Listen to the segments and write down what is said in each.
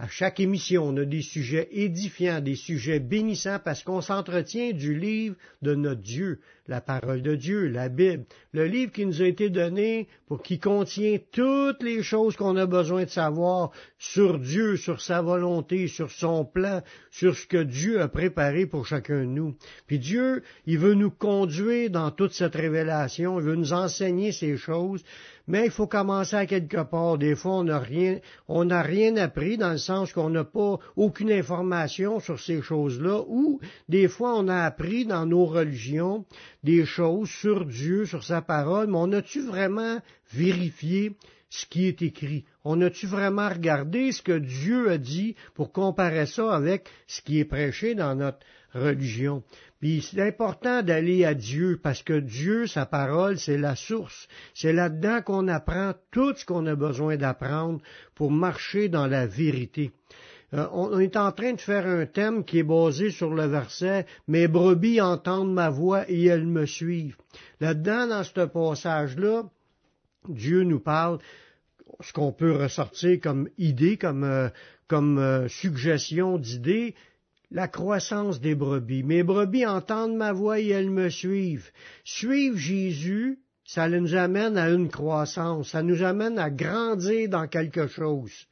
À chaque émission, on a des sujets édifiants, des sujets bénissants parce qu'on s'entretient du livre de notre Dieu, la parole de Dieu, la Bible, le livre qui nous a été donné pour qui contient toutes les choses qu'on a besoin de savoir sur Dieu, sur sa volonté, sur son plan, sur ce que Dieu a préparé pour chacun de nous. Puis Dieu, il veut nous conduire dans toute cette révélation, il veut nous enseigner ces choses, mais il faut commencer à quelque part. Des fois, on n'a rien, on n'a rien appris dans le sens qu'on n'a pas aucune information sur ces choses-là, ou des fois, on a appris dans nos religions des choses sur Dieu, sur sa parole, mais on a-tu vraiment vérifié ce qui est écrit? On a-tu vraiment regardé ce que Dieu a dit pour comparer ça avec ce qui est prêché dans notre religion? Puis c'est important d'aller à Dieu parce que Dieu, sa parole, c'est la source. C'est là-dedans qu'on apprend tout ce qu'on a besoin d'apprendre pour marcher dans la vérité. Euh, on est en train de faire un thème qui est basé sur le verset Mes brebis entendent ma voix et elles me suivent. Là-dedans, dans ce passage-là, Dieu nous parle ce qu'on peut ressortir comme idée, comme, euh, comme euh, suggestion d'idée, la croissance des brebis. Mes brebis entendent ma voix et elles me suivent. Suivre Jésus, ça nous amène à une croissance, ça nous amène à grandir dans quelque chose.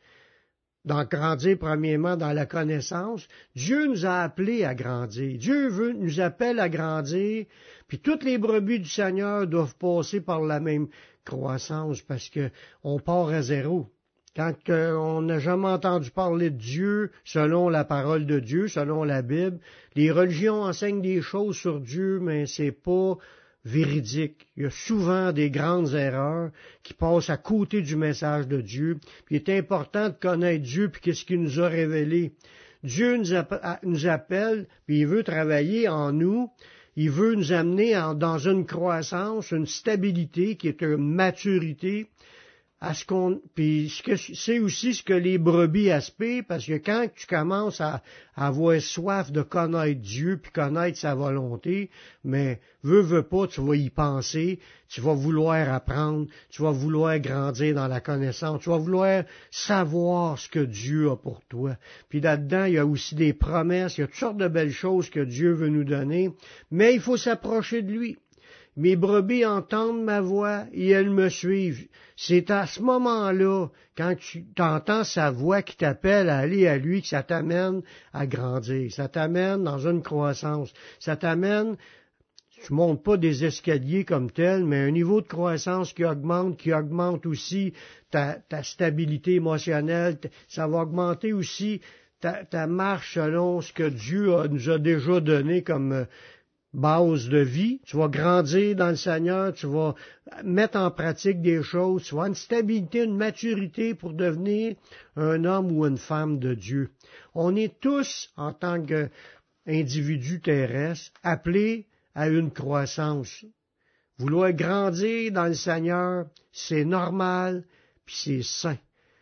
Dans grandir premièrement dans la connaissance. Dieu nous a appelés à grandir. Dieu veut, nous appelle à grandir. Puis toutes les brebis du Seigneur doivent passer par la même croissance parce que on part à zéro. Quand on n'a jamais entendu parler de Dieu selon la parole de Dieu, selon la Bible, les religions enseignent des choses sur Dieu, mais c'est pas véridique. Il y a souvent des grandes erreurs qui passent à côté du message de Dieu. Puis il est important de connaître Dieu puis qu'est-ce qu'il nous a révélé. Dieu nous, appelle, puis il veut travailler en nous. Il veut nous amener dans une croissance, une stabilité qui est une maturité à ce qu'on puis c'est aussi ce que les brebis aspirent parce que quand tu commences à, avoir soif de connaître Dieu puis connaître sa volonté mais veux veux pas tu vas y penser tu vas vouloir apprendre tu vas vouloir grandir dans la connaissance tu vas vouloir savoir ce que Dieu a pour toi. Puis là-dedans il y a aussi des promesses il y a toutes sortes de belles choses que Dieu veut nous donner mais il faut s'approcher de lui mes brebis entendent ma voix et elles me suivent. C'est à ce moment-là, quand tu entends sa voix qui t'appelle à aller à lui, que ça t'amène à grandir. Ça t'amène dans une croissance. Ça t'amène, tu montes pas des escaliers comme tel, mais un niveau de croissance qui augmente, qui augmente aussi ta, stabilité émotionnelle. Ça va augmenter aussi ta, marche selon ce que Dieu nous a déjà donné comme euh, base de vie, tu vas grandir dans le Seigneur, tu vas mettre en pratique des choses, tu vas avoir une stabilité, une maturité pour devenir un homme ou une femme de Dieu. On est tous, en tant qu'individus terrestres, appelés à une croissance. Vouloir grandir dans le Seigneur, c'est normal, puis c'est sain.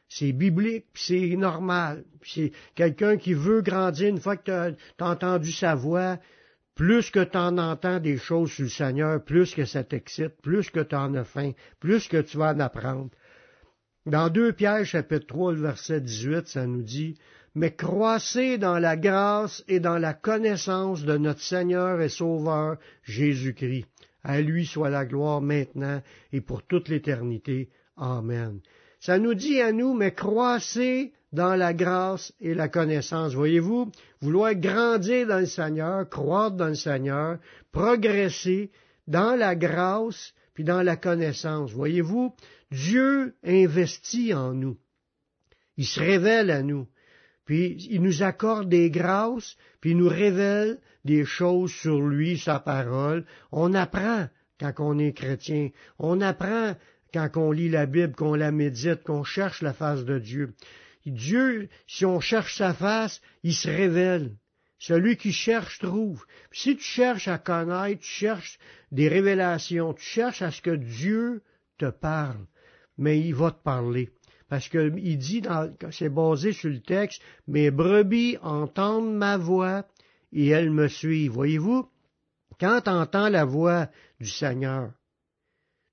C'est biblique, puis c'est normal. c'est quelqu'un qui veut grandir une fois que tu as entendu sa voix, plus que tu en entends des choses sur le Seigneur, plus que ça t'excite, plus que tu en as faim, plus que tu vas en apprendre. Dans 2 Pierre chapitre 3, le verset 18, ça nous dit, Mais croissez dans la grâce et dans la connaissance de notre Seigneur et Sauveur Jésus-Christ. À lui soit la gloire maintenant et pour toute l'éternité. Amen. Ça nous dit à nous, mais croissez dans la grâce et la connaissance. Voyez-vous, vouloir grandir dans le Seigneur, croître dans le Seigneur, progresser dans la grâce puis dans la connaissance. Voyez-vous, Dieu investit en nous. Il se révèle à nous. Puis il nous accorde des grâces, puis il nous révèle des choses sur lui, sa parole. On apprend quand on est chrétien. On apprend quand on lit la Bible, qu'on la médite, qu'on cherche la face de Dieu. Dieu, si on cherche sa face, il se révèle. Celui qui cherche trouve. si tu cherches à connaître, tu cherches des révélations, tu cherches à ce que Dieu te parle, mais il va te parler. Parce qu'il dit, c'est basé sur le texte, mes brebis entendent ma voix et elles me suivent. Voyez-vous, quand tu entends la voix du Seigneur,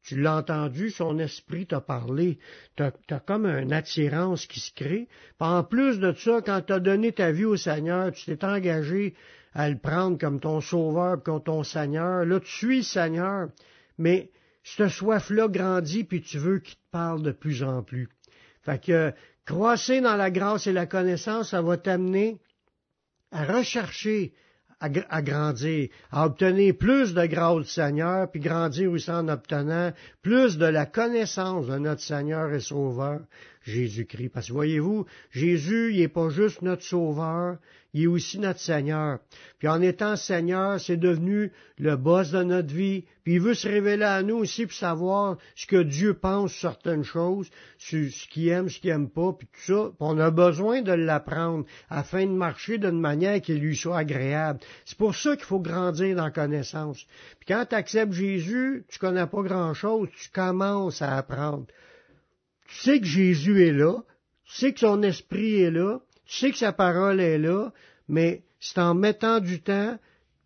tu l'as entendu, son esprit t'a parlé, tu as, comme une attirance qui se crée. en plus de ça, quand tu donné ta vie au Seigneur, tu t'es engagé à le prendre comme ton sauveur, comme ton Seigneur. Là, tu suis Seigneur, mais cette soif-là grandit, puis tu veux qu'il te parle de plus en plus. Fait que croisser dans la grâce et la connaissance, ça va t'amener à rechercher à, grandir, à obtenir plus de grâce du Seigneur, puis grandir aussi en obtenant plus de la connaissance de notre Seigneur et Sauveur, Jésus-Christ. Parce que voyez-vous, Jésus, il n'est pas juste notre Sauveur, il est aussi notre Seigneur. Puis en étant Seigneur, c'est devenu le boss de notre vie. Puis il veut se révéler à nous aussi pour savoir ce que Dieu pense sur certaines choses, sur ce qu'il aime, ce qu'il aime pas, puis tout ça. Puis on a besoin de l'apprendre afin de marcher d'une manière qui lui soit agréable. C'est pour ça qu'il faut grandir dans la connaissance. Puis quand tu acceptes Jésus, tu connais pas grand-chose, tu commences à apprendre. Tu sais que Jésus est là, tu sais que son esprit est là, tu sais que sa parole est là, mais c'est en mettant du temps,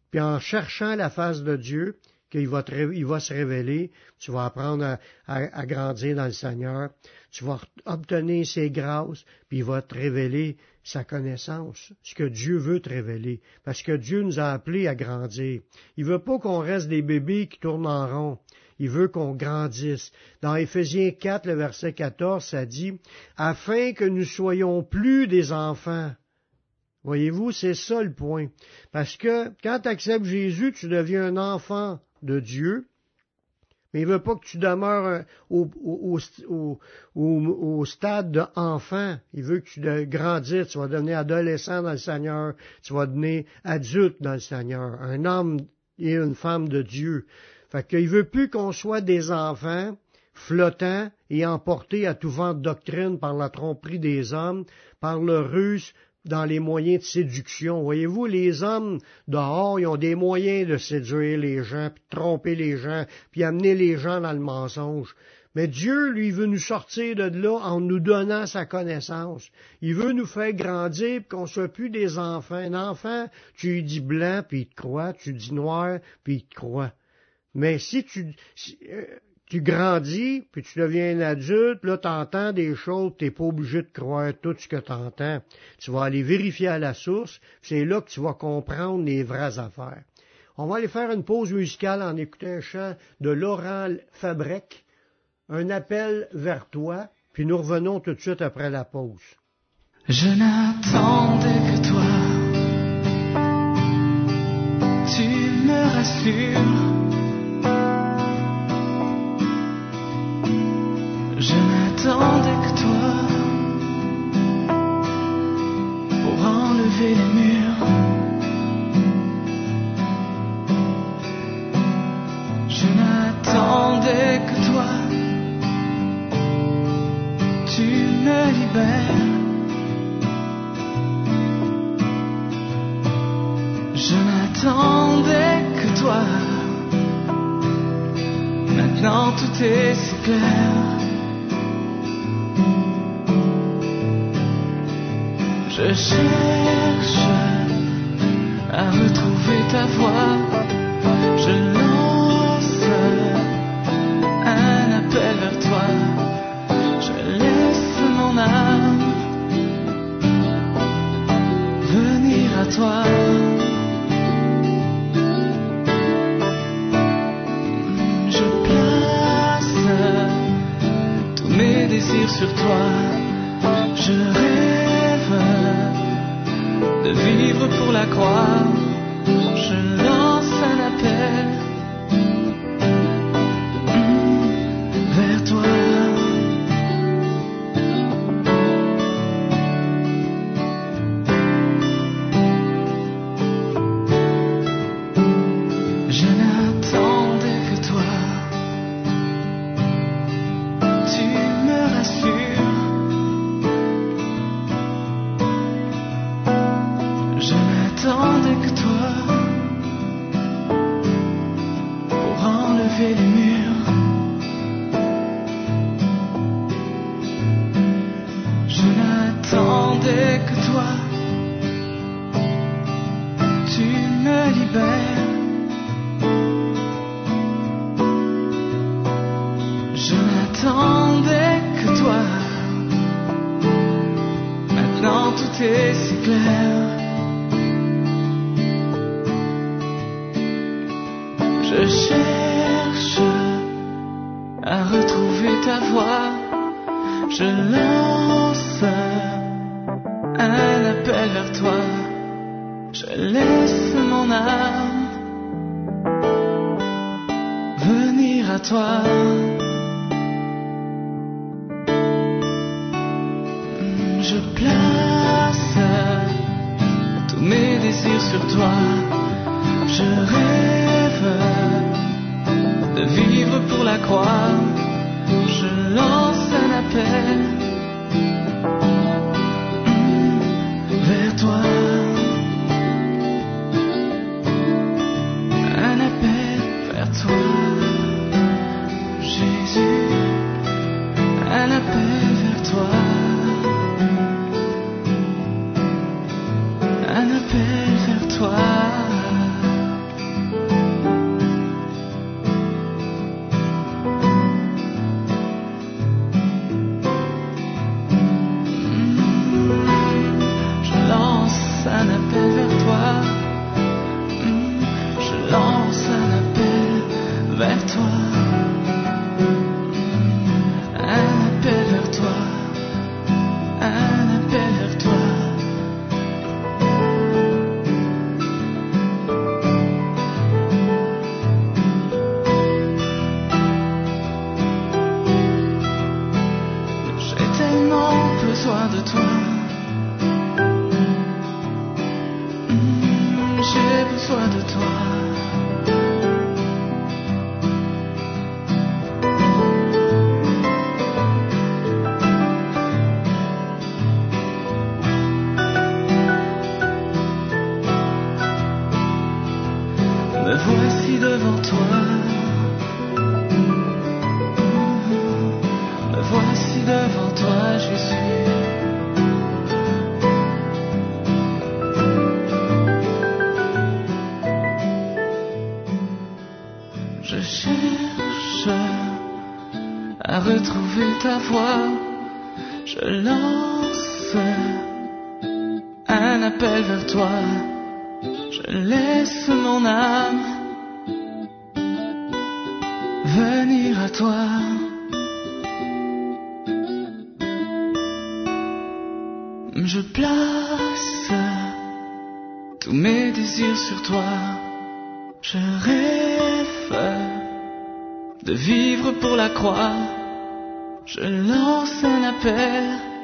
puis en cherchant la face de Dieu, qu'il va, va, se révéler, tu vas apprendre à, grandir dans le Seigneur, tu vas obtenir ses grâces, puis il va te révéler sa connaissance, ce que Dieu veut te révéler, parce que Dieu nous a appelés à grandir. Il veut pas qu'on reste des bébés qui tournent en rond. Il veut qu'on grandisse. Dans Éphésiens 4, le verset 14, ça dit, afin que nous soyons plus des enfants. Voyez-vous, c'est ça le point. Parce que quand tu acceptes Jésus, tu deviens un enfant de Dieu, mais il veut pas que tu demeures au, au, stade d'enfant. Il veut que tu grandisses, tu vas devenir adolescent dans le Seigneur, tu vas devenir adulte dans le Seigneur, un homme et une femme de Dieu. Fait qu'il veut plus qu'on soit des enfants flottants et emportés à tout vent de doctrine par la tromperie des hommes, par le ruse dans les moyens de séduction. Voyez-vous, les hommes dehors, ils ont des moyens de séduire les gens, puis de tromper les gens, puis amener les gens dans le mensonge. Mais Dieu, lui, veut nous sortir de là en nous donnant sa connaissance. Il veut nous faire grandir, qu'on soit plus des enfants. Un enfant, tu dis blanc, puis il te croit, tu dis noir, puis il te croit. Mais si tu, euh, tu grandis, puis tu deviens un adulte, là, tu entends des choses, tu n'es pas obligé de croire tout ce que tu entends. Tu vas aller vérifier à la source, c'est là que tu vas comprendre les vraies affaires. On va aller faire une pause musicale en écoutant un chant de Laurent Fabrec, un appel vers toi, puis nous revenons tout de suite après la pause. Je n'attendais que toi, tu me rassures n'attendais que toi pour enlever les murs. Je n'attendais que toi. Tu me libères. Je n'attendais que toi. Maintenant tout est si clair. Je cherche à retrouver ta voix. Je lance un appel vers toi. Je laisse mon âme venir à toi. Je place tous mes désirs sur toi. Pour la croix. Je lance un appel vers toi. Je laisse mon âme venir à toi. Je place tous mes désirs sur toi. Je rêve de vivre pour la croix. Âme venir à toi. Je place tous mes désirs sur toi. Je rêve de vivre pour la croix. Je lance un appel.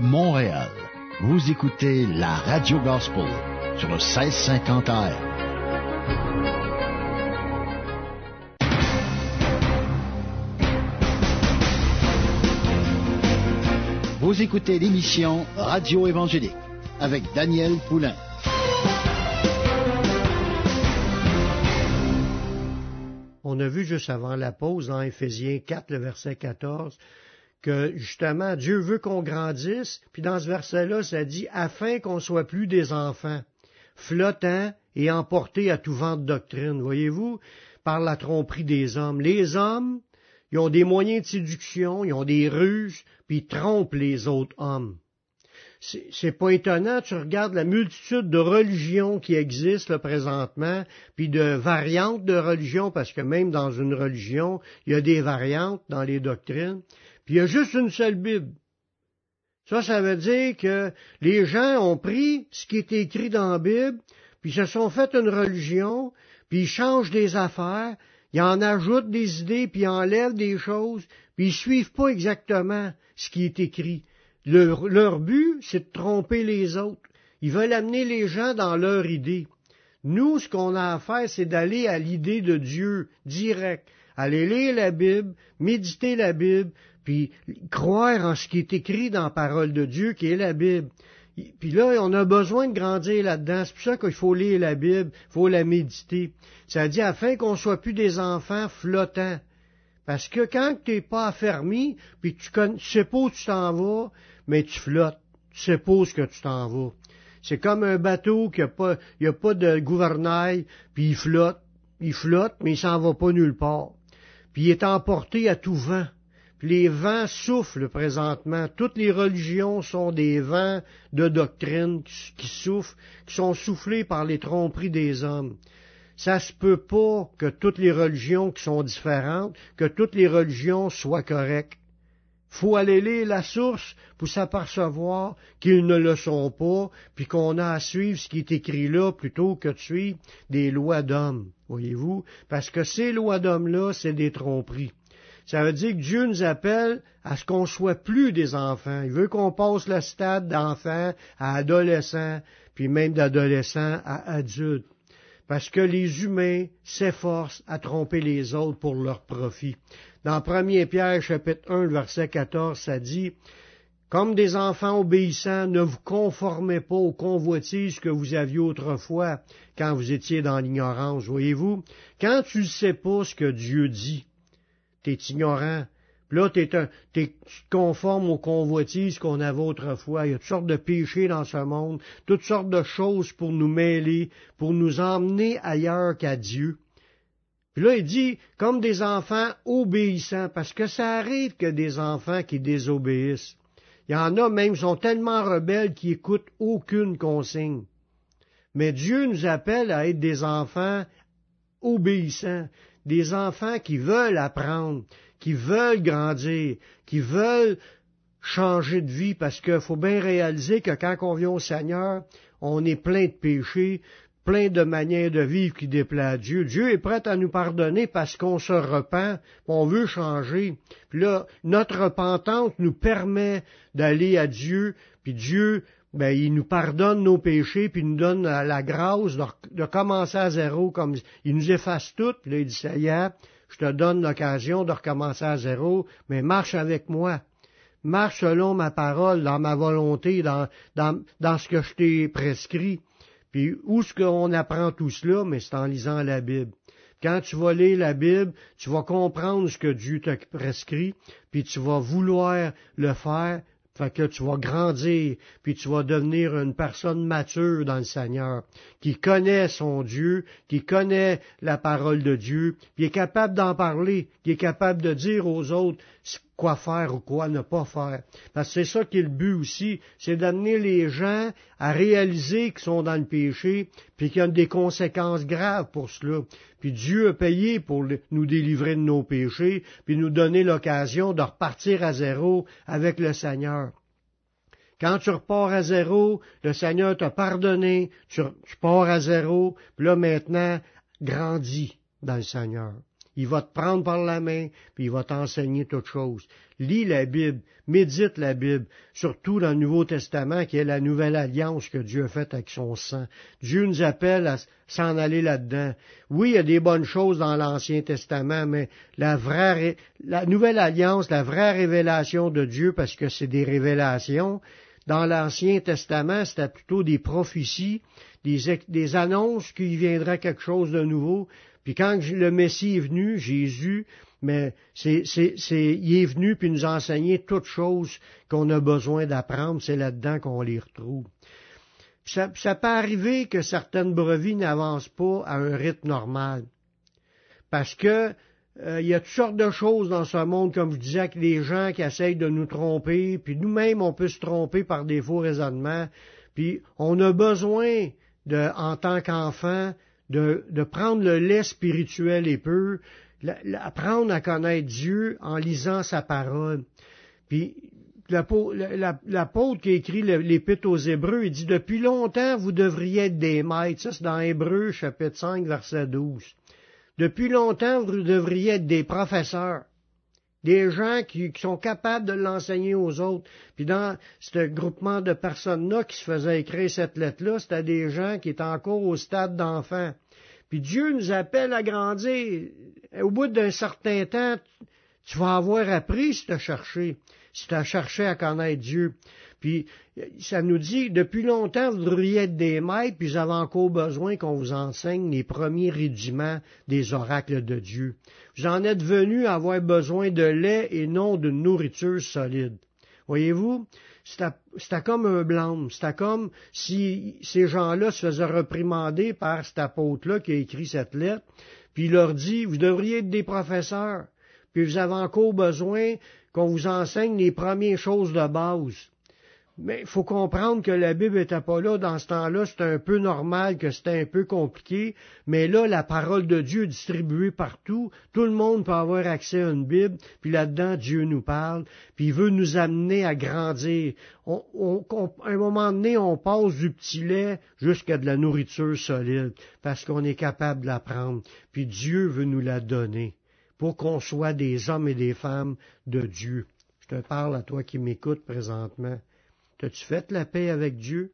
Montréal, vous écoutez la Radio Gospel sur le 1650 AM. Vous écoutez l'émission Radio Évangélique avec Daniel Poulain. On a vu juste avant la pause dans Éphésiens 4, le verset 14, que justement Dieu veut qu'on grandisse, puis dans ce verset-là, ça dit afin qu'on soit plus des enfants, flottants et emportés à tout vent de doctrine. Voyez-vous, par la tromperie des hommes. Les hommes, ils ont des moyens de séduction, ils ont des ruses, puis ils trompent les autres hommes. C'est pas étonnant, tu regardes la multitude de religions qui existent là, présentement, puis de variantes de religions, parce que même dans une religion, il y a des variantes dans les doctrines, puis il y a juste une seule Bible. Ça, ça veut dire que les gens ont pris ce qui est écrit dans la Bible, puis se sont fait une religion, puis ils changent des affaires, ils en ajoutent des idées, puis ils enlèvent des choses, puis ils suivent pas exactement ce qui est écrit. Leur, leur but, c'est de tromper les autres. Ils veulent amener les gens dans leur idée. Nous, ce qu'on a à faire, c'est d'aller à l'idée de Dieu direct. Aller lire la Bible, méditer la Bible, puis croire en ce qui est écrit dans la parole de Dieu, qui est la Bible. Puis là, on a besoin de grandir là-dedans. C'est pour ça qu'il faut lire la Bible, il faut la méditer. Ça dit afin qu'on soit plus des enfants flottants. Parce que quand tu n'es pas affermi, puis tu, ne sais pas où tu t'en vas, mais tu flottes. Tu sais pas où que tu t'en vas. C'est comme un bateau qui a pas, a pas de gouvernail, puis il flotte. Il flotte, mais il s'en va pas nulle part. Puis il est emporté à tout vent. Les vents soufflent présentement. Toutes les religions sont des vents de doctrine qui soufflent, qui sont soufflés par les tromperies des hommes. Ça se peut pas que toutes les religions qui sont différentes, que toutes les religions soient correctes. Faut aller lire la source pour s'apercevoir qu'ils ne le sont pas, puis qu'on a à suivre ce qui est écrit là plutôt que de suivre des lois d'hommes, voyez-vous, parce que ces lois d'hommes-là, c'est des tromperies. Ça veut dire que Dieu nous appelle à ce qu'on soit plus des enfants. Il veut qu'on passe le stade d'enfant à adolescent, puis même d'adolescent à adulte. Parce que les humains s'efforcent à tromper les autres pour leur profit. Dans 1 Pierre chapitre 1, verset 14, ça dit, Comme des enfants obéissants, ne vous conformez pas aux convoitises que vous aviez autrefois quand vous étiez dans l'ignorance. Voyez-vous, quand tu ne sais pas ce que Dieu dit, t'es ignorant. Puis là, un, t'es, tu te conformes aux convoitises qu'on avait autrefois. Il y a toutes sortes de péchés dans ce monde, toutes sortes de choses pour nous mêler, pour nous emmener ailleurs qu'à Dieu. Puis là, il dit, comme des enfants obéissants, parce que ça arrive que des enfants qui désobéissent. Il y en a même qui sont tellement rebelles qu'ils écoutent aucune consigne. Mais Dieu nous appelle à être des enfants obéissants, des enfants qui veulent apprendre, qui veulent grandir, qui veulent changer de vie, parce qu'il faut bien réaliser que quand on vient au Seigneur, on est plein de péchés, plein de manières de vivre qui déplaît à Dieu. Dieu est prêt à nous pardonner parce qu'on se repent, on veut changer. Puis là, notre repentance nous permet d'aller à Dieu, puis Dieu ben, il nous pardonne nos péchés, puis il nous donne la grâce de, commencer à zéro, comme il nous efface tout, puis là, il dit, ça je te donne l'occasion de recommencer à zéro, mais marche avec moi. Marche selon ma parole, dans ma volonté, dans, dans, dans ce que je t'ai prescrit. Puis où est-ce qu'on apprend tout cela? Mais c'est en lisant la Bible. Quand tu vas lire la Bible, tu vas comprendre ce que Dieu t'a prescrit, puis tu vas vouloir le faire, fait que tu vas grandir, puis tu vas devenir une personne mature dans le Seigneur, qui connaît son Dieu, qui connaît la parole de Dieu, qui est capable d'en parler, qui est capable de dire aux autres quoi faire ou quoi ne pas faire. Parce que c'est ça qui est le but aussi, c'est d'amener les gens à réaliser qu'ils sont dans le péché, puis qu'il y a des conséquences graves pour cela. Puis Dieu a payé pour nous délivrer de nos péchés, puis nous donner l'occasion de repartir à zéro avec le Seigneur. Quand tu repars à zéro, le Seigneur t'a pardonné, tu, tu pars à zéro, puis là maintenant, grandis dans le Seigneur. Il va te prendre par la main, puis il va t'enseigner toutes choses. Lis la Bible, médite la Bible, surtout dans le Nouveau Testament, qui est la nouvelle alliance que Dieu a faite avec son sang. Dieu nous appelle à s'en aller là-dedans. Oui, il y a des bonnes choses dans l'Ancien Testament, mais la vraie, la nouvelle alliance, la vraie révélation de Dieu, parce que c'est des révélations, dans l'Ancien Testament, c'était plutôt des prophéties, des, annonces qu'il viendrait quelque chose de nouveau, puis quand le Messie est venu, Jésus, mais c'est, c'est, c'est, il est venu puis nous a enseigné toutes choses qu'on a besoin d'apprendre, c'est là-dedans qu'on les retrouve. Ça, ça peut arriver que certaines brevies n'avancent pas à un rythme normal. Parce que euh, il y a toutes sortes de choses dans ce monde, comme je disais, avec les gens qui essayent de nous tromper, puis nous-mêmes, on peut se tromper par des faux raisonnements, puis on a besoin, de, en tant qu'enfant, de, prendre le lait spirituel et peu, apprendre à connaître Dieu en lisant sa parole. Puis l'apôtre qui écrit l'épître aux Hébreux, il dit Depuis longtemps, vous devriez être des maîtres. Ça, c'est dans Hébreux, chapitre 5, verset 12. Depuis longtemps, vous devriez être des professeurs. Des gens qui, sont capables de l'enseigner aux autres. Puis dans ce groupement de personnes-là qui se faisaient écrire cette lettre-là, c'était des gens qui étaient encore au stade d'enfant. Puis Dieu nous appelle à grandir. Au bout d'un certain temps, tu vas avoir appris si tu as cherché, si tu as cherché à connaître Dieu. Puis ça nous dit, depuis longtemps, vous devriez être des maîtres, puis vous avez encore besoin qu'on vous enseigne les premiers rudiments des oracles de Dieu. Vous en êtes venus à avoir besoin de lait et non de nourriture solide. Voyez-vous, c'était comme un blâme. C'était comme si ces gens-là se faisaient reprimander par cet apôtre-là qui a écrit cette lettre, puis il leur dit, vous devriez être des professeurs, puis vous avez encore besoin qu'on vous enseigne les premières choses de base. Mais il faut comprendre que la Bible n'était pas là dans ce temps-là. C'était un peu normal que c'était un peu compliqué. Mais là, la parole de Dieu est distribuée partout. Tout le monde peut avoir accès à une Bible. Puis là-dedans, Dieu nous parle. Puis il veut nous amener à grandir. À un moment donné, on passe du petit lait jusqu'à de la nourriture solide. Parce qu'on est capable de la prendre. Puis Dieu veut nous la donner. Pour qu'on soit des hommes et des femmes de Dieu. Je te parle à toi qui m'écoutes présentement. T'as-tu fait la paix avec Dieu?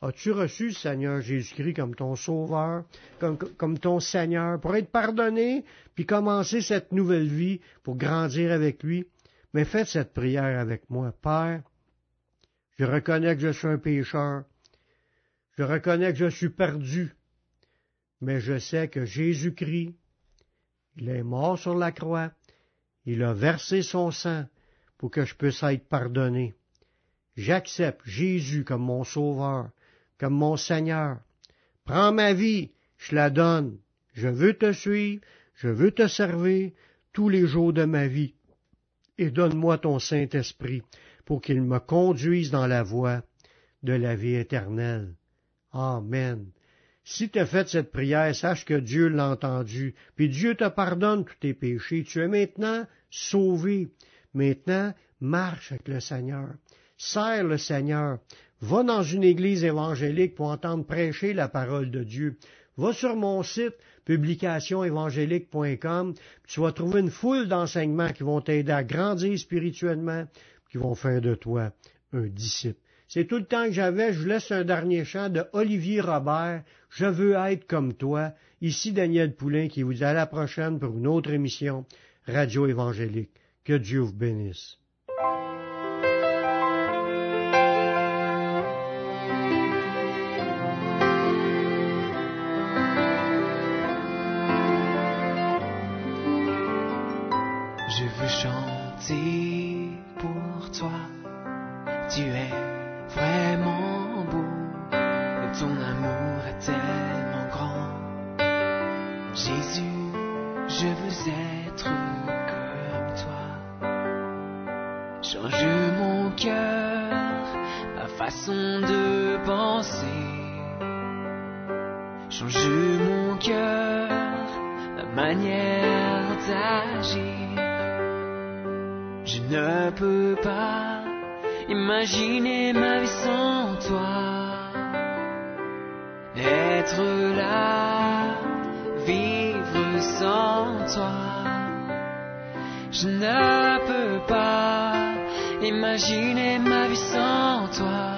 As-tu reçu le Seigneur Jésus-Christ comme ton sauveur, comme, ton Seigneur, pour être pardonné, puis commencer cette nouvelle vie, pour grandir avec lui? Mais faites cette prière avec moi. Père, je reconnais que je suis un pécheur. Je reconnais que je suis perdu. Mais je sais que Jésus-Christ, il est mort sur la croix. Il a versé son sang pour que je puisse être pardonné. J'accepte Jésus comme mon sauveur, comme mon Seigneur. Prends ma vie, je la donne. Je veux te suivre, je veux te servir tous les jours de ma vie. Et donne-moi ton Saint-Esprit pour qu'il me conduise dans la voie de la vie éternelle. Amen. Si tu as fait cette prière, sache que Dieu l'a entendu, puis Dieu te pardonne tous tes péchés. Tu es maintenant sauvé. Maintenant, marche avec le Seigneur. Sers le Seigneur. Va dans une église évangélique pour entendre prêcher la parole de Dieu. Va sur mon site publicationévangélique.com, tu vas trouver une foule d'enseignements qui vont t'aider à grandir spirituellement, qui vont faire de toi un disciple. C'est tout le temps que j'avais. Je vous laisse un dernier chant de Olivier Robert. Je veux être comme toi. Ici Daniel Poulain qui vous dit à la prochaine pour une autre émission Radio Évangélique. Que Dieu vous bénisse. Façon de penser. Change mon cœur, ma manière d'agir ne peux pas imaginer ma vie sans toi. Être là, vivre sans toi. Je ne peux pas imaginer ma vie sans toi.